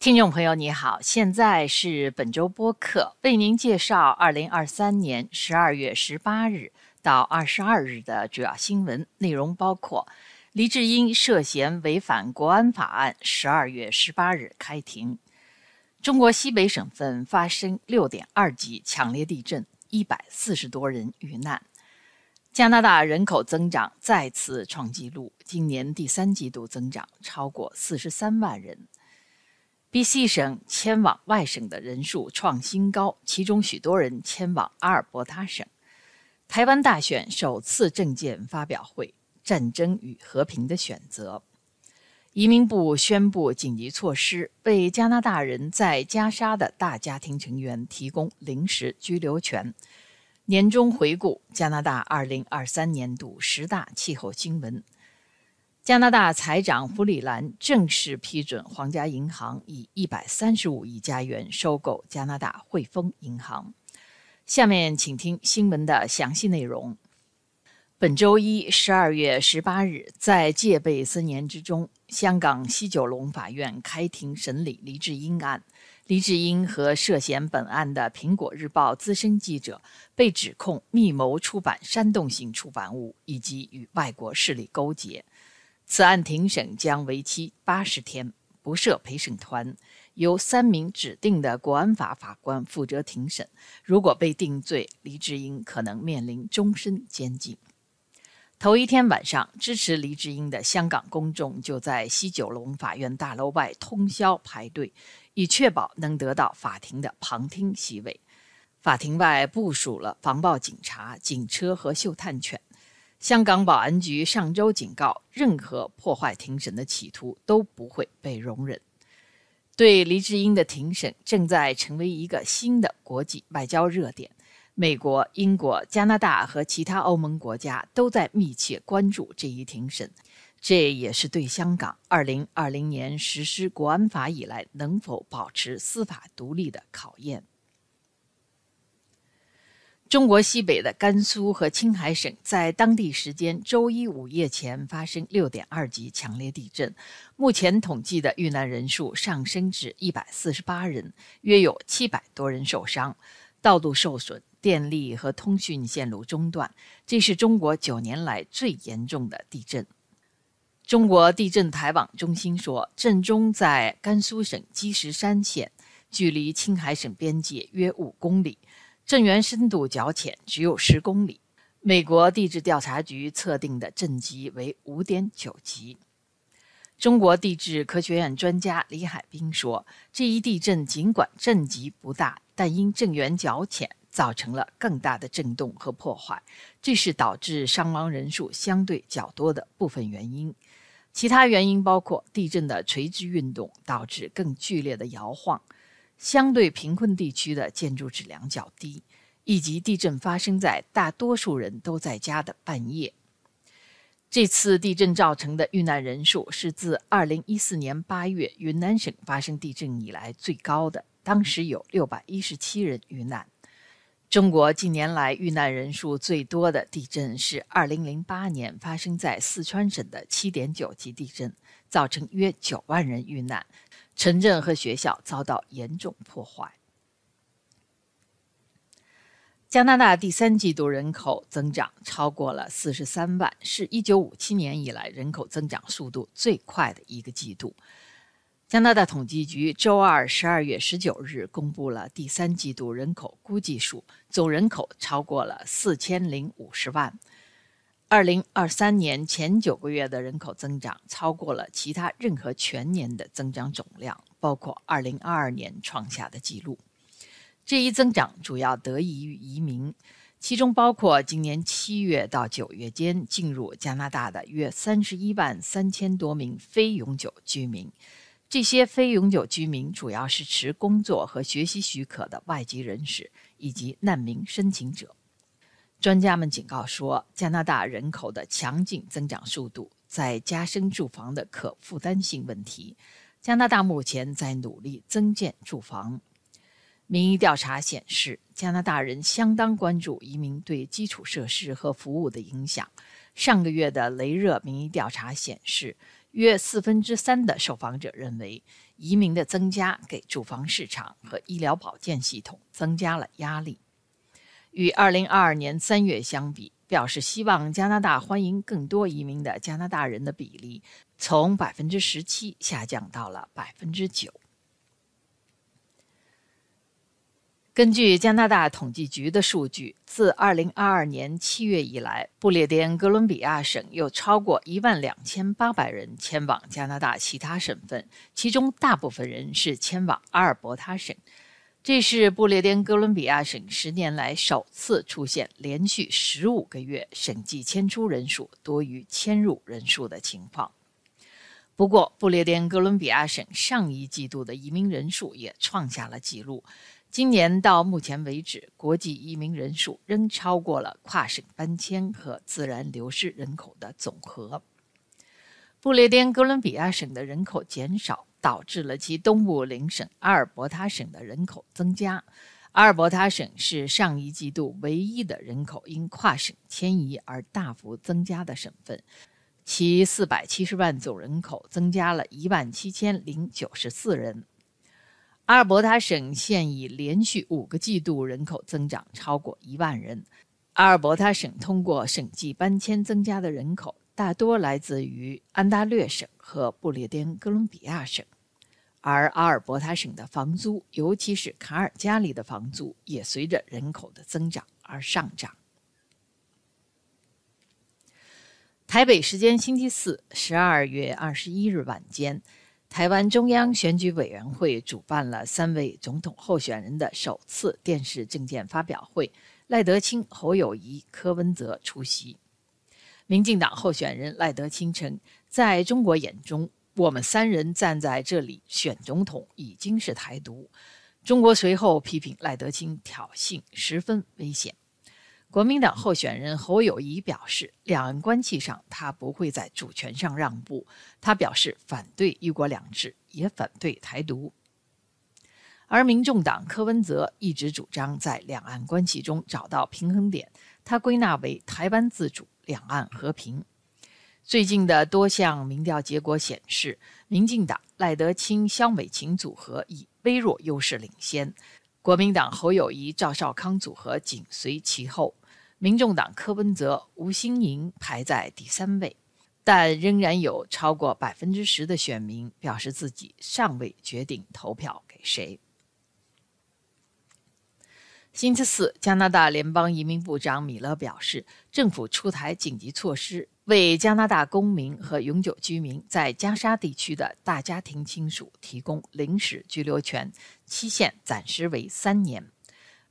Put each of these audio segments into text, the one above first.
听众朋友，你好，现在是本周播客，为您介绍二零二三年十二月十八日到二十二日的主要新闻内容，包括黎智英涉嫌违反国安法案，十二月十八日开庭；中国西北省份发生六点二级强烈地震，一百四十多人遇难；加拿大人口增长再次创纪录，今年第三季度增长超过四十三万人。B.C 省迁往外省的人数创新高，其中许多人迁往阿尔伯塔省。台湾大选首次政见发表会：战争与和平的选择。移民部宣布紧急措施，为加拿大人在加沙的大家庭成员提供临时居留权。年终回顾：加拿大2023年度十大气候新闻。加拿大财长弗里兰正式批准皇家银行以一百三十五亿加元收购加拿大汇丰银行。下面请听新闻的详细内容。本周一，十二月十八日，在戒备森严之中，香港西九龙法院开庭审理黎智英案。黎智英和涉嫌本案的《苹果日报》资深记者被指控密谋出版煽动性出版物，以及与外国势力勾结。此案庭审将为期八十天，不设陪审团，由三名指定的国安法法官负责庭审。如果被定罪，黎智英可能面临终身监禁。头一天晚上，支持黎智英的香港公众就在西九龙法院大楼外通宵排队，以确保能得到法庭的旁听席位。法庭外部署了防暴警察、警车和嗅探犬。香港保安局上周警告，任何破坏庭审的企图都不会被容忍。对黎智英的庭审正在成为一个新的国际外交热点，美国、英国、加拿大和其他欧盟国家都在密切关注这一庭审。这也是对香港2020年实施国安法以来能否保持司法独立的考验。中国西北的甘肃和青海省在当地时间周一午夜前发生6.2级强烈地震，目前统计的遇难人数上升至148人，约有700多人受伤，道路受损，电力和通讯线路中断，这是中国九年来最严重的地震。中国地震台网中心说，震中在甘肃省积石山县，距离青海省边界约5公里。震源深度较浅，只有十公里。美国地质调查局测定的震级为五点九级。中国地质科学院专家李海兵说：“这一地震尽管震级不大，但因震源较浅，造成了更大的震动和破坏，这是导致伤亡人数相对较多的部分原因。其他原因包括地震的垂直运动导致更剧烈的摇晃。”相对贫困地区的建筑质量较低，以及地震发生在大多数人都在家的半夜。这次地震造成的遇难人数是自2014年8月云南省发生地震以来最高的，当时有617人遇难。中国近年来遇难人数最多的地震是2008年发生在四川省的7.9级地震，造成约9万人遇难。城镇和学校遭到严重破坏。加拿大第三季度人口增长超过了四十三万，是一九五七年以来人口增长速度最快的一个季度。加拿大统计局周二十二月十九日公布了第三季度人口估计数，总人口超过了四千零五十万。二零二三年前九个月的人口增长超过了其他任何全年的增长总量，包括二零二二年创下的记录。这一增长主要得益于移民，其中包括今年七月到九月间进入加拿大的约三十一万三千多名非永久居民。这些非永久居民主要是持工作和学习许可的外籍人士以及难民申请者。专家们警告说，加拿大人口的强劲增长速度在加深住房的可负担性问题。加拿大目前在努力增建住房。民意调查显示，加拿大人相当关注移民对基础设施和服务的影响。上个月的雷热民意调查显示，约四分之三的受访者认为，移民的增加给住房市场和医疗保健系统增加了压力。与2022年3月相比，表示希望加拿大欢迎更多移民的加拿大人的比例从百分之十七下降到了百分之九。根据加拿大统计局的数据，自2022年7月以来，不列颠哥伦比亚省有超过1万2800人迁往加拿大其他省份，其中大部分人是迁往阿尔伯塔省。这是不列颠哥伦比亚省十年来首次出现连续15个月省际迁出人数多于迁入人数的情况。不过，不列颠哥伦比亚省上一季度的移民人数也创下了纪录。今年到目前为止，国际移民人数仍超过了跨省搬迁和自然流失人口的总和。不列颠哥伦比亚省的人口减少，导致了其东部邻省阿尔伯塔省的人口增加。阿尔伯塔省是上一季度唯一的人口因跨省迁移而大幅增加的省份，其470万总人口增加了一万七千零九十四人。阿尔伯塔省现已连续五个季度人口增长超过一万人。阿尔伯塔省通过省际搬迁增加的人口大多来自于安大略省和不列颠哥伦比亚省，而阿尔伯塔省的房租，尤其是卡尔加里的房租，也随着人口的增长而上涨。台北时间星期四，十二月二十一日晚间。台湾中央选举委员会主办了三位总统候选人的首次电视政见发表会，赖德清、侯友谊、柯文哲出席。民进党候选人赖德清称，在中国眼中，我们三人站在这里选总统已经是台独。中国随后批评赖德清挑衅，十分危险。国民党候选人侯友谊表示，两岸关系上他不会在主权上让步。他表示反对“一国两制”，也反对台独。而民众党柯文哲一直主张在两岸关系中找到平衡点，他归纳为台湾自主、两岸和平。最近的多项民调结果显示，民进党赖德清、萧美琴组合以微弱优势领先，国民党侯友谊、赵少康组合紧随其后。民众党柯文哲、吴新盈排在第三位，但仍然有超过百分之十的选民表示自己尚未决定投票给谁。星期四，加拿大联邦移民部长米勒表示，政府出台紧急措施，为加拿大公民和永久居民在加沙地区的大家庭亲属提供临时居留权，期限暂时为三年。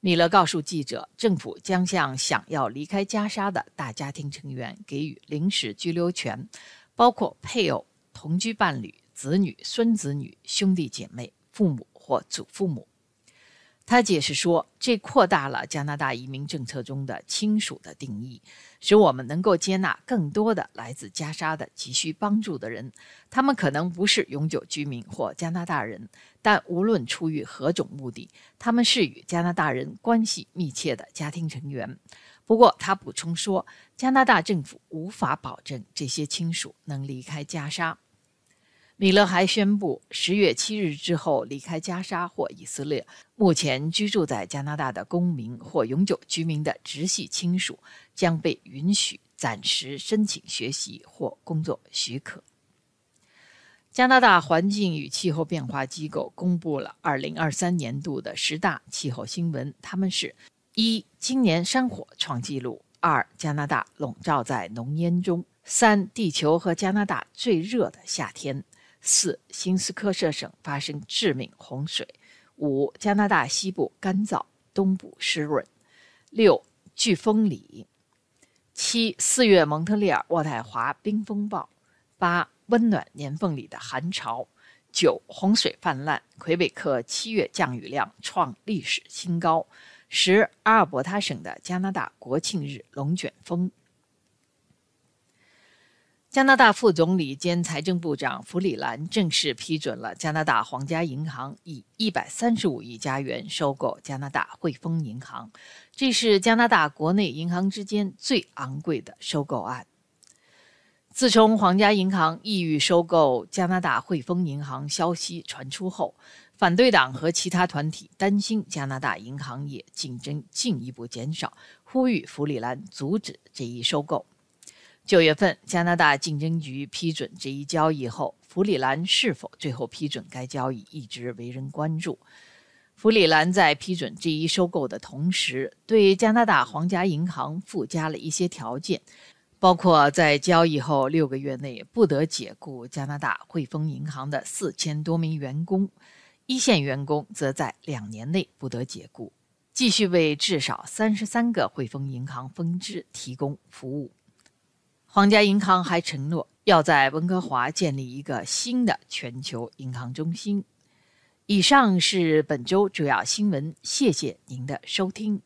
米勒告诉记者，政府将向想要离开加沙的大家庭成员给予临时居留权，包括配偶、同居伴侣、子女、孙子女、兄弟姐妹、父母或祖父母。他解释说，这扩大了加拿大移民政策中的亲属的定义，使我们能够接纳更多的来自加沙的急需帮助的人。他们可能不是永久居民或加拿大人，但无论出于何种目的，他们是与加拿大人关系密切的家庭成员。不过，他补充说，加拿大政府无法保证这些亲属能离开加沙。米勒还宣布，十月七日之后离开加沙或以色列，目前居住在加拿大的公民或永久居民的直系亲属将被允许暂时申请学习或工作许可。加拿大环境与气候变化机构公布了二零二三年度的十大气候新闻，他们是：一、今年山火创纪录；二、加拿大笼罩在浓烟中；三、地球和加拿大最热的夏天。四、新斯科舍省发生致命洪水；五、加拿大西部干燥，东部湿润；六、飓风里；七、四月蒙特利尔渥太华冰风暴；八、温暖年缝里的寒潮；九、洪水泛滥，魁北克七月降雨量创历史新高；十、阿尔伯塔省的加拿大国庆日龙卷风。加拿大副总理兼财政部长弗里兰正式批准了加拿大皇家银行以一百三十五亿加元收购加拿大汇丰银行，这是加拿大国内银行之间最昂贵的收购案。自从皇家银行意欲收购加拿大汇丰银行消息传出后，反对党和其他团体担心加拿大银行业竞争进一步减少，呼吁弗里兰阻止这一收购。九月份，加拿大竞争局批准这一交易后，弗里兰是否最后批准该交易一直为人关注。弗里兰在批准这一收购的同时，对加拿大皇家银行附加了一些条件。包括在交易后六个月内不得解雇加拿大汇丰银行的四千多名员工，一线员工则在两年内不得解雇，继续为至少三十三个汇丰银行分支提供服务。皇家银行还承诺要在温哥华建立一个新的全球银行中心。以上是本周主要新闻，谢谢您的收听。